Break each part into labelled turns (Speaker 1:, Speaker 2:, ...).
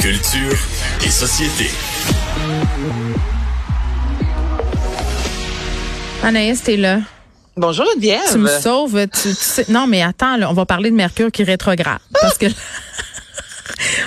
Speaker 1: Culture et société.
Speaker 2: Anaïs, t'es là.
Speaker 3: Bonjour Geneviève.
Speaker 2: Tu me sauves. Tu, tu sais- non, mais attends, là, on va parler de Mercure qui rétrograde. Parce que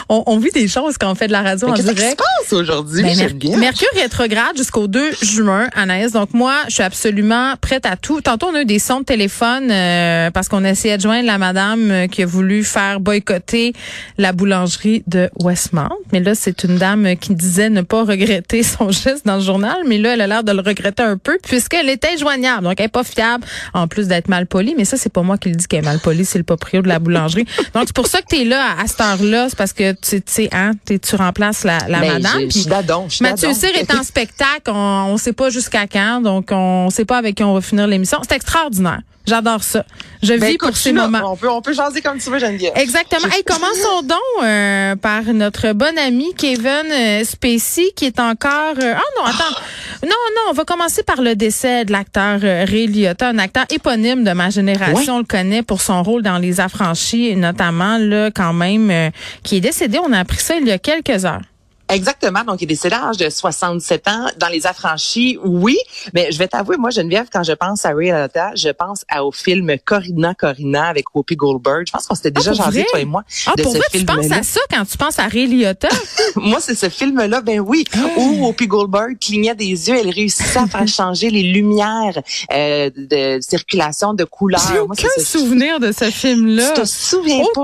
Speaker 2: on, on vit des choses quand on fait de la radio en
Speaker 3: Qu'est-ce qui se
Speaker 2: direct.
Speaker 3: passe aujourd'hui,
Speaker 2: Ben, Mer-? Mercure rétrograde jusqu'au 2 juin, Anaïs. Donc moi, je suis absolument prête à tout. Tantôt, on a eu des sons de téléphone euh, parce qu'on essayait de joindre la madame euh, qui a voulu faire boycotter la boulangerie de Westmount. Mais là, c'est une dame qui disait ne pas regretter son geste dans le journal. Mais là, elle a l'air de le regretter un peu puisqu'elle était joignable. Donc, elle est pas fiable en plus d'être mal polie. Mais ça, c'est pas moi qui le dis qu'elle est mal polie, c'est le proprio de la boulangerie. Donc, c'est pour ça que tu es là à, à cette heure-là. C'est parce que tu sais, hein, tu remplaces la, la
Speaker 3: Ben,
Speaker 2: madame. puis- Mathieu. Cyr est en spectacle. On ne sait pas jusqu'à quand. Donc, on sait pas avec qui on va finir l'émission. C'est extraordinaire. J'adore ça. Je
Speaker 3: Ben,
Speaker 2: vis
Speaker 3: écoute,
Speaker 2: pour ces
Speaker 3: là.
Speaker 2: moments.
Speaker 3: On peut, on peut jaser comme tu veux, Geneviève.
Speaker 2: Exactement. Hey, commençons donc euh, par notre bon ami Kevin euh, Spacey qui est encore. euh, Ah non, attends. Non, non, on va commencer par le décès de l'acteur euh, Ray Liotta, un acteur éponyme de ma génération. On le connaît pour son rôle dans Les Affranchis, notamment là quand même, euh, qui est décédé. On a appris ça il y a quelques heures.
Speaker 3: Exactement. Donc, il est décédé à l'âge de 67 ans. Dans les affranchis, oui. Mais je vais t'avouer, moi, Geneviève, quand je pense à Ray Liotta, je pense à, au film Corina Corina avec Whoopi Goldberg. Je pense qu'on s'était déjà
Speaker 2: Ah,
Speaker 3: jasé,
Speaker 2: vrai?
Speaker 3: toi et moi,
Speaker 2: Ah,
Speaker 3: de
Speaker 2: pour
Speaker 3: ce
Speaker 2: vrai, tu penses à ça quand tu penses à Ray Liotta?
Speaker 3: Moi, c'est ce film-là, ben oui,
Speaker 2: Ah.
Speaker 3: où Whoopi Goldberg clignait des yeux, elle réussissait à faire changer les lumières euh, de circulation de couleurs.
Speaker 2: J'ai aucun souvenir de ce film-là.
Speaker 3: Tu te souviens pas?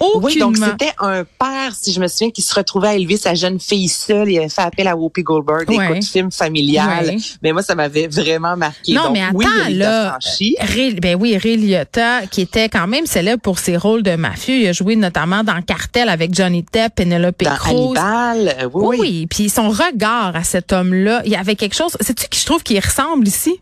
Speaker 2: Aucunement.
Speaker 3: Oui, donc c'était un père, si je me souviens, qui se retrouvait à élever sa jeune fille seule. Il avait fait appel à Whoopi Goldberg.
Speaker 2: Ouais.
Speaker 3: Écoute, film familial.
Speaker 2: Ouais.
Speaker 3: Mais moi, ça m'avait vraiment marqué.
Speaker 2: Non,
Speaker 3: Donc,
Speaker 2: mais attends,
Speaker 3: oui,
Speaker 2: là. Ray, ben oui, Ray Liotta, qui était quand même célèbre pour ses rôles de mafieux. Il a joué notamment dans Cartel avec Johnny Depp, Penelope
Speaker 3: Dans
Speaker 2: Cruz.
Speaker 3: Hannibal, euh, oui,
Speaker 2: Oui,
Speaker 3: oui.
Speaker 2: Puis son regard à cet homme-là, il y avait quelque chose. Sais-tu qui je trouve qui ressemble ici?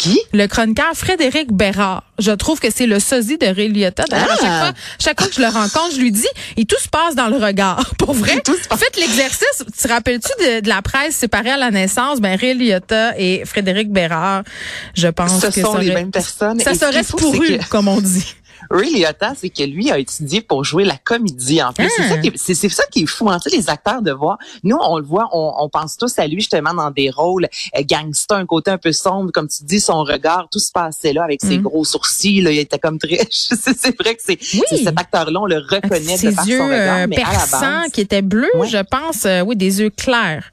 Speaker 3: Qui?
Speaker 2: Le chroniqueur Frédéric Bérard. Je trouve que c'est le sosie de Ray Liotta. D'ailleurs, à chaque
Speaker 3: Ah.
Speaker 2: fois, chaque fois que je le rencontre, je lui dis, et tout se passe dans le regard. Pour vrai.
Speaker 3: Tout se passe-
Speaker 2: Faites l'exercice. Tu te rappelles-tu de, de la presse séparée à la naissance? Ben, Ray Liotta et Frédéric Bérard, je pense
Speaker 3: Ce
Speaker 2: que
Speaker 3: sont
Speaker 2: ça
Speaker 3: les mêmes personnes.
Speaker 2: Ça serait pourru,
Speaker 3: que-
Speaker 2: comme on dit.
Speaker 3: Ray Liotta, c'est que lui a étudié pour jouer la comédie en plus. C'est
Speaker 2: Ah.
Speaker 3: ça qui est- C'est c'est ça qui est fou, sais, les acteurs de voir. Nous, on le voit, on, on pense tous à lui justement dans des rôles euh, gangster, un côté un peu sombre, comme tu dis, son regard, tout se passait là avec ses
Speaker 2: Mm.
Speaker 3: gros sourcils. Là, il était comme très. C'est c'est vrai que c'est
Speaker 2: Oui.
Speaker 3: c'est cet acteur-là, on le reconnaît
Speaker 2: Ses
Speaker 3: de par
Speaker 2: yeux
Speaker 3: son regard,
Speaker 2: euh,
Speaker 3: mais à la
Speaker 2: perçants
Speaker 3: base.
Speaker 2: qui étaient bleus,
Speaker 3: Ouais.
Speaker 2: je pense. euh, oui, des yeux clairs.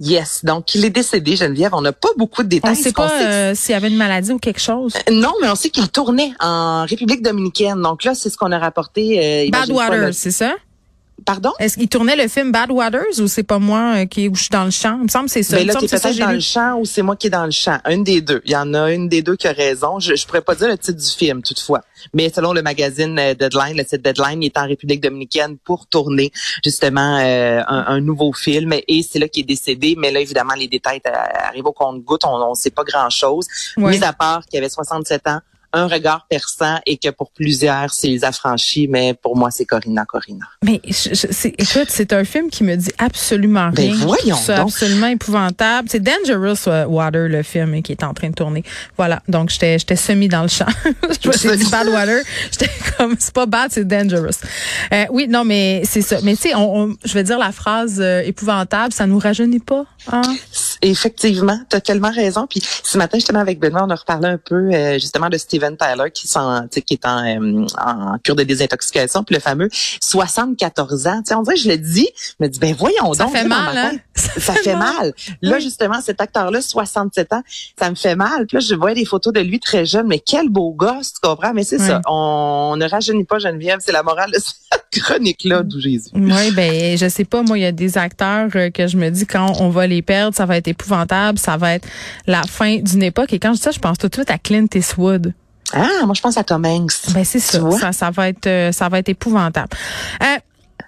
Speaker 3: Yes, donc il est décédé, Geneviève. On n'a pas beaucoup de détails.
Speaker 2: On ne sait pas euh, s'il y avait une maladie ou quelque chose?
Speaker 3: Non, mais on sait qu'il tournait en République dominicaine. Donc là, c'est ce qu'on a rapporté. Euh,
Speaker 2: Badwater, c'est ça?
Speaker 3: Pardon?
Speaker 2: Est-ce qu'il tournait le film Bad Waters ou c'est pas moi euh, qui où je suis dans le champ? Il me semble que c'est ça.
Speaker 3: Ben
Speaker 2: Il me
Speaker 3: là, t'es peut-être dans
Speaker 2: lu.
Speaker 3: le champ ou c'est moi qui est dans le champ. Une des deux. Il y en a une des deux qui a raison. Je, je pourrais pas dire le titre du film, toutefois. Mais selon le magazine euh, Deadline, le site Deadline, il est en République dominicaine pour tourner justement euh, un, un nouveau film. Et c'est là qu'il est décédé. Mais là, évidemment, les détails euh, arrivent au compte-goutte. On ne sait pas grand-chose.
Speaker 2: Ouais.
Speaker 3: Mis à part qu'il avait 67 ans, un regard perçant et que pour plusieurs, c'est les affranchis. Mais pour moi, c'est Corina Corina.
Speaker 2: Mais je, je- c'est- écoute, c'est un film qui me dit absolument
Speaker 3: Ben
Speaker 2: rien. Trouve
Speaker 3: voyons
Speaker 2: ça
Speaker 3: donc.
Speaker 2: absolument épouvantable. C'est Dangerous Water, le film qui est en train de tourner. Voilà. Donc, j'étais, j'étais semi dans le champ. je me dit Bad Water. J'étais comme, c'est pas bad, c'est Dangerous. Euh, oui, non, mais c'est ça. Mais tu sais, on, on- je vais dire la phrase euh, épouvantable, ça nous rajeunit pas. Hein?
Speaker 3: Effectivement, tu as tellement raison. Puis ce matin, justement, avec Benoît, on a reparlé un peu euh, justement de Steven Tyler qui, est en, euh, en cure de désintoxication. Puis le fameux 74 ans. Tu sais, on dirait, je le dis, me dis, ben voyons
Speaker 2: Ça
Speaker 3: donc.
Speaker 2: fait mal,
Speaker 3: ma
Speaker 2: hein?
Speaker 3: tête, Ça fait mal. Là,
Speaker 2: Oui.
Speaker 3: justement, cet acteur-là, 67 ans, ça me fait mal. Puis là, je voyais des photos de lui très jeune, mais quel beau gosse, tu comprends? Mais c'est
Speaker 2: Oui.
Speaker 3: ça, on, ne rajeunit pas Geneviève, c'est la morale de cette chronique-là d'où Jésus.
Speaker 2: Oui, ben je sais pas, moi, il y a des acteurs euh, que je me dis quand on va les perdre, ça va être épouvantable, ça va être la fin d'une époque. Et quand je dis ça, je pense tout de suite à Clint Eastwood.
Speaker 3: Ah, moi, je pense à Tom Hanks.
Speaker 2: Ben c'est ça, ça, ça va être, euh, ça va être épouvantable. Euh,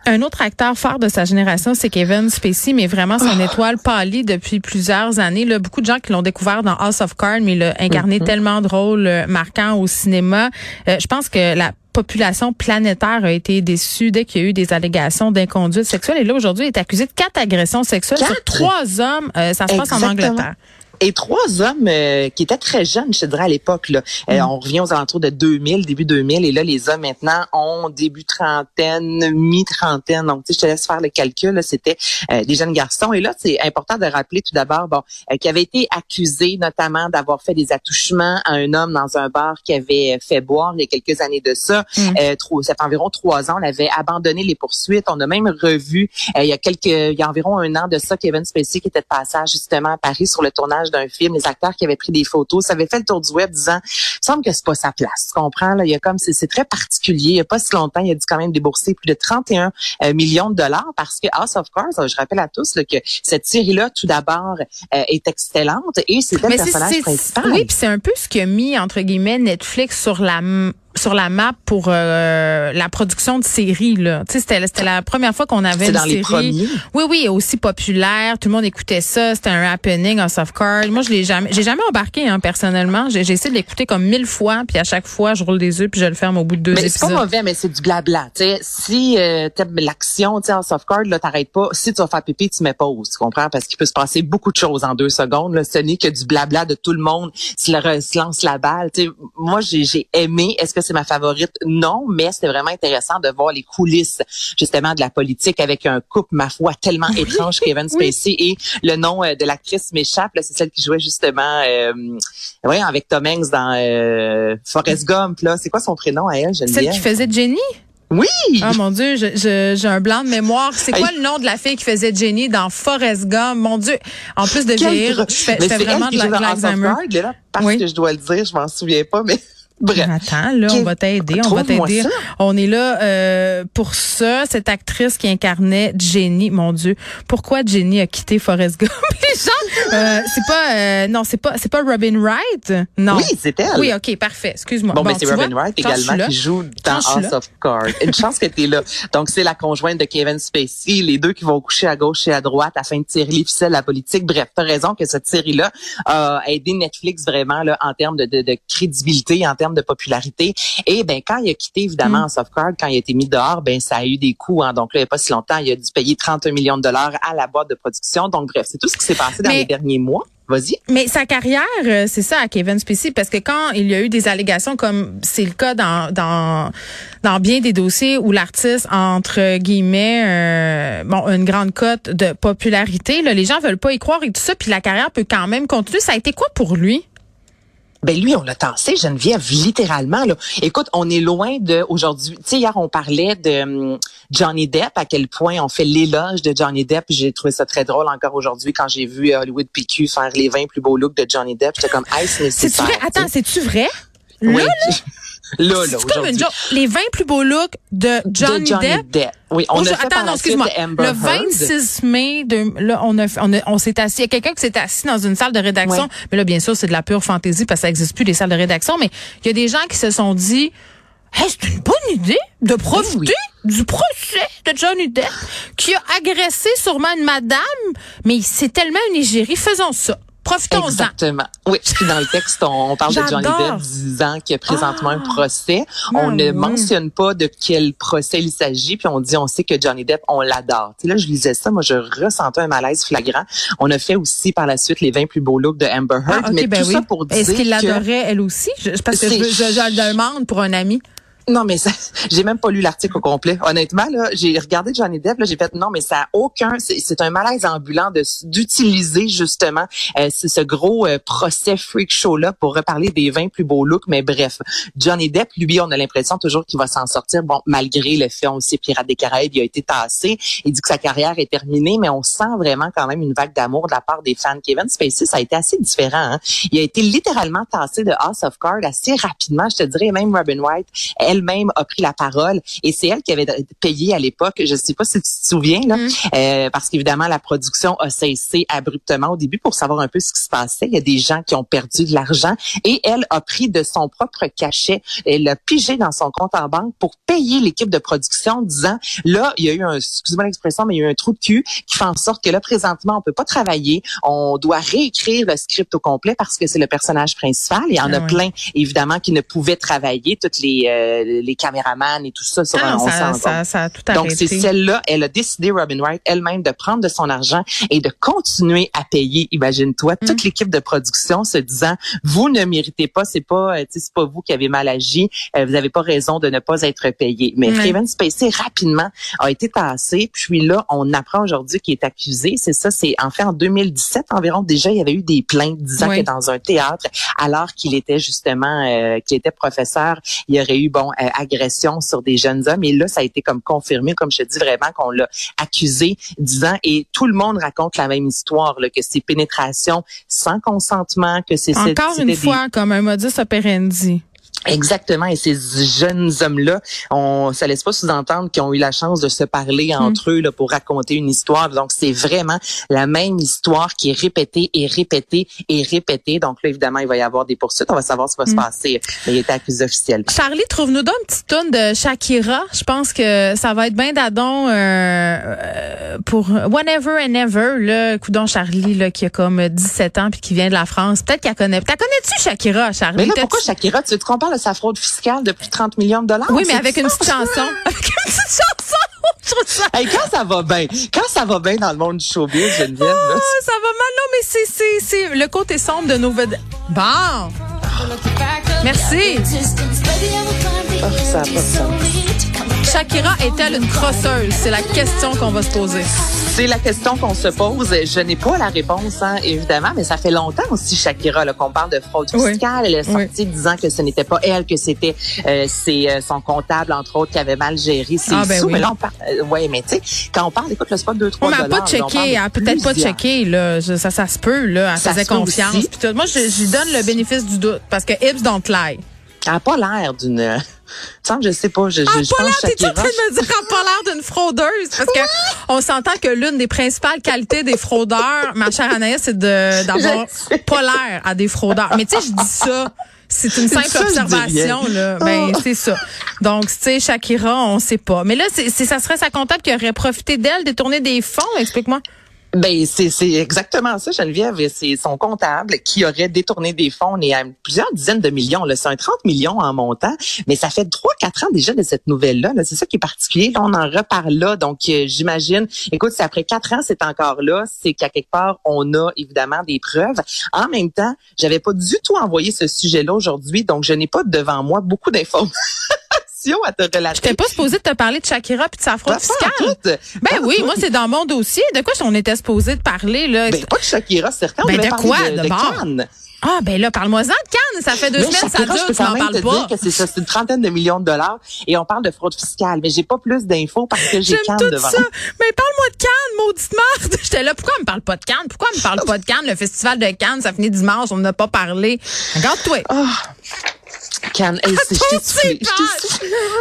Speaker 2: un autre acteur phare de sa génération, c'est Kevin Spacey, mais vraiment son étoile pâlie depuis plusieurs années. Là, beaucoup de gens qui l'ont découvert dans House of Cards, mais il a incarné tellement de rôles euh, marquants au cinéma. Euh, je pense que la population planétaire a été déçue dès qu'il y a eu des allégations d'inconduite sexuelle. Et là, aujourd'hui, il est accusé de quatre agressions sexuelles sur trois hommes. Euh, ça se passe en. Angleterre.
Speaker 3: Et trois hommes euh, qui étaient très jeunes, je te dirais, à l'époque. Là. Euh, mm. on revient aux alentours de 2000, début 2000. Et là, les hommes maintenant ont début trentaine, mi-trentaine. Donc, tu sais, je te laisse faire le calcul. C'était euh, des jeunes garçons. Et là, c'est important de rappeler tout d'abord, bon, qui avait été accusé notamment d'avoir fait des attouchements à un homme dans un bar qui avait fait boire il y a quelques années de ça. Mm. trop, ça fait environ trois ans. On avait abandonné les poursuites. On a même revu il y a quelques, il y a environ un an de ça, Kevin Spacey qui était de passage justement à Paris sur le tournage d'un film, les acteurs qui avaient pris des photos, ça avait fait le tour du web disant, il semble que c'est pas sa place. Tu comprends là, il y a comme c'est très particulier. Il y a pas si longtemps, il a dû quand même débourser plus de 31 euh, millions de dollars parce que House of Cards, je rappelle à tous que cette série-là, tout d'abord, euh, est excellente et c'était le personnage principal.
Speaker 2: Oui, puis c'est un peu ce qui a mis entre guillemets Netflix sur la sur la map pour euh, la production de séries là. Tu sais c'était c'était la première fois qu'on avait une
Speaker 3: dans
Speaker 2: Les
Speaker 3: premiers.
Speaker 2: Oui oui, aussi populaire, tout le monde écoutait ça, c'était un happening en soft card. Moi je l'ai jamais j'ai jamais embarqué hein, personnellement, j'ai essayé de l'écouter comme mille fois puis à chaque fois je roule des yeux puis je le ferme au bout de deux
Speaker 3: mais
Speaker 2: épisodes.
Speaker 3: c'est pas mauvais mais c'est du blabla, tu sais. Si euh, t'aimes l'action, tu sais en soft card là t'arrêtes pas, si tu vas faire pipi, tu mets pause, tu comprends? Parce qu'il peut se passer beaucoup de choses en deux secondes là, ce n'est que du blabla de tout le monde, se, lance la balle, tu sais. Moi j'ai j'ai aimé, est-ce que c'est ma favorite non, mais c'était vraiment intéressant de voir les coulisses justement de la politique avec un couple, ma foi, tellement étrange, Kevin Spacey et le nom euh, de l'actrice m'échappe, c'est celle qui jouait justement euh, avec Tom Hanks dans euh, Forrest Gump. Là, c'est quoi son prénom à elle,
Speaker 2: Celle qui faisait Jenny?
Speaker 3: Oui.
Speaker 2: Ah mon Dieu, j'ai un blanc de mémoire. C'est quoi le nom de la fille qui faisait Jenny dans Forrest Gump? Mon Dieu. En plus de vieillir, je fais, vraiment de l'Alzheimer.
Speaker 3: Parce que je dois le dire, je m'en souviens pas, mais
Speaker 2: Bref. Attends, là, on va t'aider, on va t'aider. On est là euh, pour ça. Cette actrice qui incarnait Jenny, mon Dieu, pourquoi Jenny a quitté Forrest Gump? Les gens, euh, c'est pas, euh, non, c'est pas, c'est pas Robin Wright, non.
Speaker 3: Oui, c'est elle.
Speaker 2: Oui, ok, parfait. Excuse-moi.
Speaker 3: Bon, mais c'est Robin Wright également qui joue dans House of Cards. Une chance que t'es là. Donc c'est la conjointe de Kevin Spacey, les deux qui vont coucher à gauche et à droite afin de tirer les ficelles de la politique. Bref, t'as raison que cette série-là a aidé Netflix vraiment là en termes de, de, de crédibilité, en termes de popularité. Et ben quand il a quitté évidemment mm. Softcard, quand il a été mis dehors, ben ça a eu des coûts. Hein. Donc là, il n'y a pas si longtemps, il a dû payer 31 millions de dollars à la boîte de production. Donc bref, c'est tout ce qui s'est passé dans les derniers mois. Vas-y.
Speaker 2: Mais sa carrière, euh, c'est ça à Kevin Spacey, parce que quand il y a eu des allégations, comme c'est le cas dans, dans, dans bien des dossiers où l'artiste, entre guillemets, euh, bon, une grande cote de popularité, là, les gens veulent pas y croire et tout ça, puis la carrière peut quand même continuer. Ça a été quoi pour lui?
Speaker 3: Ben lui, on l'a tassé, Geneviève, littéralement. Là. Écoute, on est loin de aujourd'hui. Tu sais, hier, on parlait de hum, Johnny Depp, à quel point on fait l'éloge de Johnny Depp. J'ai trouvé ça très drôle encore aujourd'hui quand j'ai vu Hollywood PQ faire les 20 plus beaux looks de Johnny Depp. J'étais comme, hey, c'est?
Speaker 2: Attends, c'est-tu vrai?
Speaker 3: oui. Là,
Speaker 2: là, comme une Les 20 plus beaux looks de Johnny, Depp.
Speaker 3: Oui, on a
Speaker 2: Attends, non, excuse-moi. Le 26 mai, de, là, on a, on, on s'est assis. Il y a quelqu'un qui s'est assis dans une salle de rédaction. Mais là, bien sûr, c'est de la pure fantaisie parce que ça n'existe plus les salles de rédaction. Mais il y a des gens qui se sont dit, hey, c'est une bonne idée de profiter du procès de Johnny Depp qui a agressé sûrement une madame. Mais c'est tellement une égérie. Faisons ça. Profitons-en.
Speaker 3: Exactement. Oui, dans le texte, on, parle de Johnny Depp disant qu'il y a présentement un ah. procès. On ne mentionne pas de quel procès il s'agit, puis on dit, on sait que Johnny Depp, on l'adore. Tu sais, là, je lisais ça, moi, je ressentais un malaise flagrant. On a fait aussi par la suite les 20 plus beaux looks de Amber Heard, ah, mais ben tout ça pour dire
Speaker 2: Est-ce qu'il l'adorait, elle aussi? parce que je, je, je, le demande pour un ami.
Speaker 3: Non, mais ça, j'ai même pas lu l'article au complet. Honnêtement, là, j'ai regardé Johnny Depp, là, j'ai fait non, mais ça a aucun, c'est un malaise ambulant de d'utiliser justement euh, ce gros euh, procès freak show là pour reparler des 20 plus beaux looks. Mais bref, Johnny Depp, lui, on a l'impression toujours qu'il va s'en sortir. Bon, malgré le fait aussi Pirates des Caraïbes, il a été tassé. Il dit que sa carrière est terminée, mais on sent vraiment quand même une vague d'amour de la part des fans. Kevin Spacey, ça a été assez différent. Hein? Il a été littéralement tassé de House of Cards assez rapidement. Je te dirais même Robin White elle-même a pris la parole et c'est elle qui avait payé à l'époque. Je sais pas si tu te souviens là, mm. euh, parce qu'évidemment la production a cessé abruptement au début pour savoir un peu ce qui se passait. Il y a des gens qui ont perdu de l'argent et elle a pris de son propre cachet, elle a pigé dans son compte en banque pour payer l'équipe de production, disant là il y a eu un, excuse-moi l'expression, mais il y a eu un trou de cul qui fait en sorte que là présentement on peut pas travailler, on doit réécrire le script au complet parce que c'est le personnage principal. Il y en a ah plein évidemment qui ne pouvaient travailler toutes les euh, les caméramans et tout ça. Sur
Speaker 2: Ah,
Speaker 3: un,
Speaker 2: ça, ça, ça a tout
Speaker 3: donc, c'est celle-là, elle a décidé, Robin Wright, elle-même, de prendre de son argent et de continuer à payer, imagine-toi,
Speaker 2: Mm.
Speaker 3: toute l'équipe de production se disant, vous ne méritez pas, c'est pas, euh, c'est pas vous qui avez mal agi, euh, vous n'avez pas raison de ne pas être payé. Mais
Speaker 2: Ouais.
Speaker 3: Kevin Spacey, rapidement, a été tassé, puis là, on apprend aujourd'hui qu'il est accusé, c'est ça, c'est en fait en 2017 environ, déjà, il y avait eu des plaintes disant
Speaker 2: Oui.
Speaker 3: que dans un théâtre, alors qu'il était justement, euh, qu'il était professeur, il y aurait eu, bon, euh, agression sur des jeunes hommes. Et là, ça a été comme confirmé, comme je te dis vraiment, qu'on l'a accusé, disant, et tout le monde raconte la même histoire, là, que c'est pénétration sans consentement, que c'est
Speaker 2: Encore une
Speaker 3: des-
Speaker 2: fois, comme un modus operandi.
Speaker 3: Exactement. Et ces jeunes hommes-là, on, ça laisse pas sous-entendre qu'ils ont eu la chance de se parler entre eux là, pour raconter une histoire. Donc, c'est vraiment la même histoire qui est répétée et répétée et répétée. Donc là, évidemment, il va y avoir des poursuites. On va savoir ce qui va se passer. Mais il était accusé officiellement.
Speaker 2: Charlie, trouve-nous donc une petite tourne de Shakira. Je pense que ça va être bien d'adon euh, euh, pour Whenever and Ever, là, coudon Charlie, là, qui a comme 17 ans puis qui vient de la France. Peut-être qu'elle connaît. T'as connais-tu Shakira, Charlie?
Speaker 3: Mais là, pourquoi Shakira, tu veux qu'on de sa fraude fiscale de plus de 30 millions de dollars?
Speaker 2: Oui, mais avec une petite chanson. Avec une petite chanson.
Speaker 3: Hey, quand ça va bien, quand ça va bien dans le monde du showbiz, Geneviève, là,
Speaker 2: Ah, ça va mal, non, mais c'est, c'est, c'est le côté sombre de nos vedettes. Bon. Merci.
Speaker 3: ça a pas de sens.
Speaker 2: Shakira est-elle une crosseuse? C'est la question qu'on va se poser.
Speaker 3: C'est la question qu'on se pose. Je n'ai pas la réponse, hein, évidemment, mais ça fait longtemps aussi, Shakira, qu'on parle de fraude
Speaker 2: Oui.
Speaker 3: fiscale. Elle est
Speaker 2: Oui.
Speaker 3: sortie disant que ce n'était pas elle, que c'était euh, c'est euh, son comptable, entre autres, qui avait mal géré ses
Speaker 2: Ah, ben
Speaker 3: sous.
Speaker 2: oui.
Speaker 3: Mais là, on parle... euh, ouais, mais tu sais, quand on parle, écoute, le spot 2 3
Speaker 2: On m'a pas checké, peut-être pas checké là, Je- ça ça se peut là, elle
Speaker 3: Ça
Speaker 2: faisait confiance. Moi je je lui donne le bénéfice du doute parce que Hips don't lie.
Speaker 3: Elle n'a pas l'air d'une... je sais pas, je, je,
Speaker 2: Ah,
Speaker 3: je pense
Speaker 2: t'es en train de me dire a pas l'air d'une fraudeuse? Parce que on s'entend que l'une des principales qualités des fraudeurs, ma chère Anaïs, c'est de d'avoir pas l'air à des fraudeurs. Mais tu sais, je dis ça. C'est une simple
Speaker 3: Ça,
Speaker 2: observation, là. Ben,
Speaker 3: Oh.
Speaker 2: c'est ça. Donc, tu sais, Shakira, on sait pas. Mais là, c'est, c'est- ça serait sa comptable qui aurait profité d'elle, détourner des fonds. Explique-moi.
Speaker 3: Ben c'est c'est exactement ça Geneviève, c'est son comptable qui aurait détourné des fonds et à plusieurs dizaines de millions c'est un 30 millions en montant, mais ça fait 3 4 ans déjà de cette nouvelle là, c'est ça qui est particulier, là, on en reparle là donc euh, j'imagine écoute, si après 4 ans c'est encore là, c'est qu'à quelque part on a évidemment des preuves. En même temps, j'avais pas du tout envoyé ce sujet-là aujourd'hui, donc je n'ai pas devant moi beaucoup d'informations à te relater.
Speaker 2: Je t'ai pas supposé de te parler de Shakira puis de sa fraude fiscale. Ben
Speaker 3: Pas
Speaker 2: oui, moi c'est dans mon dossier. De quoi on était supposé de parler là?
Speaker 3: Ben, pas de Shakira, certain. On
Speaker 2: Ben, de quoi,
Speaker 3: de,
Speaker 2: de
Speaker 3: de.
Speaker 2: Ah ben là, parle-moi-en de Cannes. Ça fait deux
Speaker 3: Mais
Speaker 2: semaines, ça
Speaker 3: Shakira, je
Speaker 2: dure, tu
Speaker 3: quand
Speaker 2: n'en parles pas.
Speaker 3: dire que c'est ça, c'est une trentaine de millions de dollars et on parle de fraude fiscale, mais j'ai pas plus d'infos parce que j'ai Cannes
Speaker 2: tout
Speaker 3: devant.
Speaker 2: ça. Mais parle-moi de Cannes, maudite merde. J'étais là, pourquoi on me parle pas de Cannes? Pourquoi on me parle pas de Cannes? Le festival de Cannes, ça finit dimanche, on n'a pas parlé. Regarde-toi.
Speaker 3: Hey, soufflé.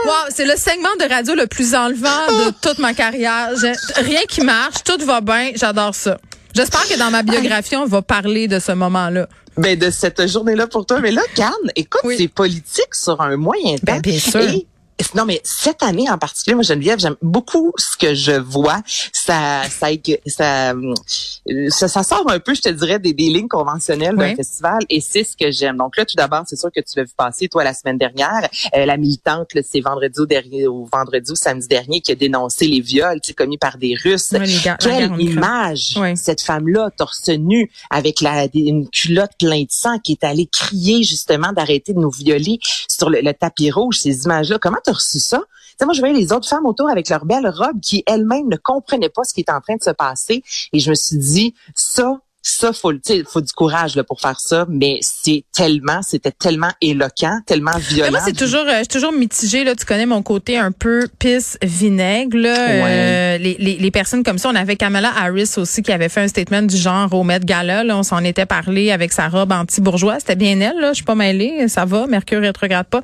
Speaker 2: Wow, c'est le segment de radio le plus enlevant de toute ma carrière. Rien qui marche, tout va bien, j'adore ça. J'espère que dans ma biographie, on va parler de ce moment-là.
Speaker 3: Ben, de cette journée-là pour toi. Mais là, Cannes, écoute,
Speaker 2: Oui.
Speaker 3: c'est politique sur un moyen temps.
Speaker 2: Ben, bien sûr.
Speaker 3: Et- non, mais cette année en particulier, moi, Geneviève, j'aime beaucoup ce que je vois. Ça, ça, ça, euh, ça, ça sort un peu, je te dirais, des, des lignes conventionnelles
Speaker 2: Oui.
Speaker 3: d'un festival et c'est ce que j'aime. Donc là, tout d'abord, c'est sûr que tu l'as vu passer, toi, la semaine dernière. Euh, la militante, c'est vendredi ou, dernier, ou vendredi ou samedi dernier qui a dénoncé les viols commis par des Russes.
Speaker 2: Guerre
Speaker 3: Quelle image,
Speaker 2: Oui.
Speaker 3: cette femme-là, torse nu, avec la, une culotte pleine de sang, qui est allée crier justement d'arrêter de nous violer sur le, le tapis rouge, ces images-là. Comment tu as reçu ça? Moi, je voyais les autres femmes autour avec leurs belles robes qui elles-mêmes ne comprenaient pas ce qui était en train de se passer. Et je me suis dit, ça, ça, faut, faut du courage là, pour faire ça, mais c'est tellement, c'était tellement éloquent, tellement
Speaker 2: Mais
Speaker 3: violent.
Speaker 2: moi, c'est toujours, euh, je suis toujours mitigée. Là, tu connais mon côté un peu pisse vinaigre. Là. Euh, les, les, les personnes comme ça, on avait Kamala Harris aussi qui avait fait un statement du genre au Met Gala. Là, on s'en était parlé avec sa robe anti-bourgeois. C'était bien elle. Là, je suis pas mêlée. Ça va. Mercure rétrograde pas.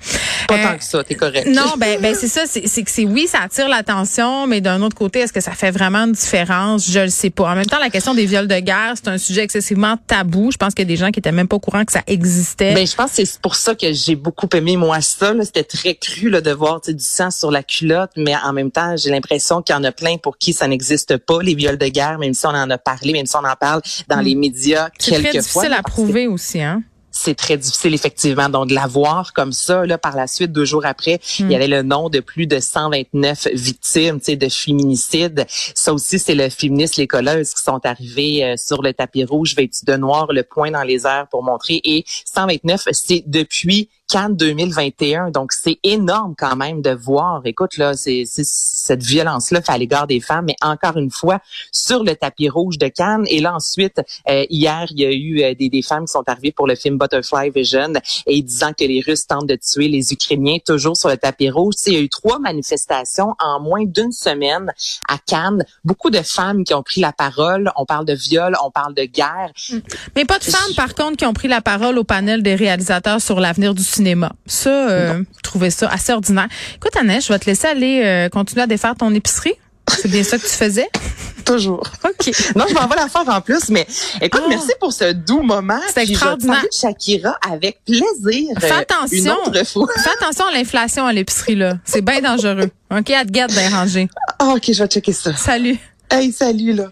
Speaker 3: Pas
Speaker 2: Euh,
Speaker 3: tant que ça, t'es correct.
Speaker 2: non, ben, ben c'est ça. C'est c'est que c'est oui, ça attire l'attention, mais d'un autre côté, est-ce que ça fait vraiment une différence? Je le sais pas. En même temps, la question des viols de guerre, c'est un sujet excessivement tabou. Je pense qu'il y a des gens qui étaient même pas au courant que ça existait.
Speaker 3: Ben, je pense que c'est pour ça que j'ai beaucoup aimé moi ça. C'était très cru là, de voir du sang sur la culotte, mais en même temps, j'ai l'impression qu'il y en a plein pour qui ça n'existe pas, les viols de guerre, même si on en a parlé, même si on en parle dans les médias
Speaker 2: c'est très
Speaker 3: quelques fois.
Speaker 2: difficile à prouver aussi, hein.
Speaker 3: C'est très difficile effectivement. Donc de la voir comme ça, là, par la suite, deux jours après, il y hmm. avait le nom de plus de 129 victimes, tu sais, de féminicide. Ça aussi, c'est le féministe, les colleuses qui sont arrivées euh, sur le tapis rouge, vêtues de noir, le point dans les airs pour montrer. Et 129, c'est depuis Cannes 2021. Donc, c'est énorme quand même de voir. Écoute, là, c'est cette violence-là fait à l'égard des femmes, mais encore une fois, sur le tapis rouge de Cannes. Et là, ensuite, euh, hier, il y a eu euh, des, des, femmes qui sont arrivées pour le film Butterfly Vision et disant que les Russes tentent de tuer les Ukrainiens toujours sur le tapis rouge. Il y a eu trois manifestations en moins d'une semaine à Cannes. Beaucoup de femmes qui ont pris la parole. On parle de viol, on parle de guerre.
Speaker 2: Mais pas de femmes, par contre, qui ont pris la parole au panel des réalisateurs sur l'avenir du cinéma. Ça, euh, je trouvais ça assez ordinaire. Écoute, Annette, je vais te laisser aller euh, continuer à défaire ton épicerie. C'est bien ça que tu faisais?
Speaker 3: Toujours.
Speaker 2: OK.
Speaker 3: Non, je m'en vais la faire en plus, mais écoute, ah. merci pour ce doux moment.
Speaker 2: C'est extraordinaire.
Speaker 3: Je Shakira avec plaisir.
Speaker 2: Fais euh, attention. Fais attention à l'inflation à l'épicerie, là. C'est bien dangereux. OK, à te garde bien rangé.
Speaker 3: Ah, OK, je vais checker ça.
Speaker 2: Salut.
Speaker 3: Hey, salut, là.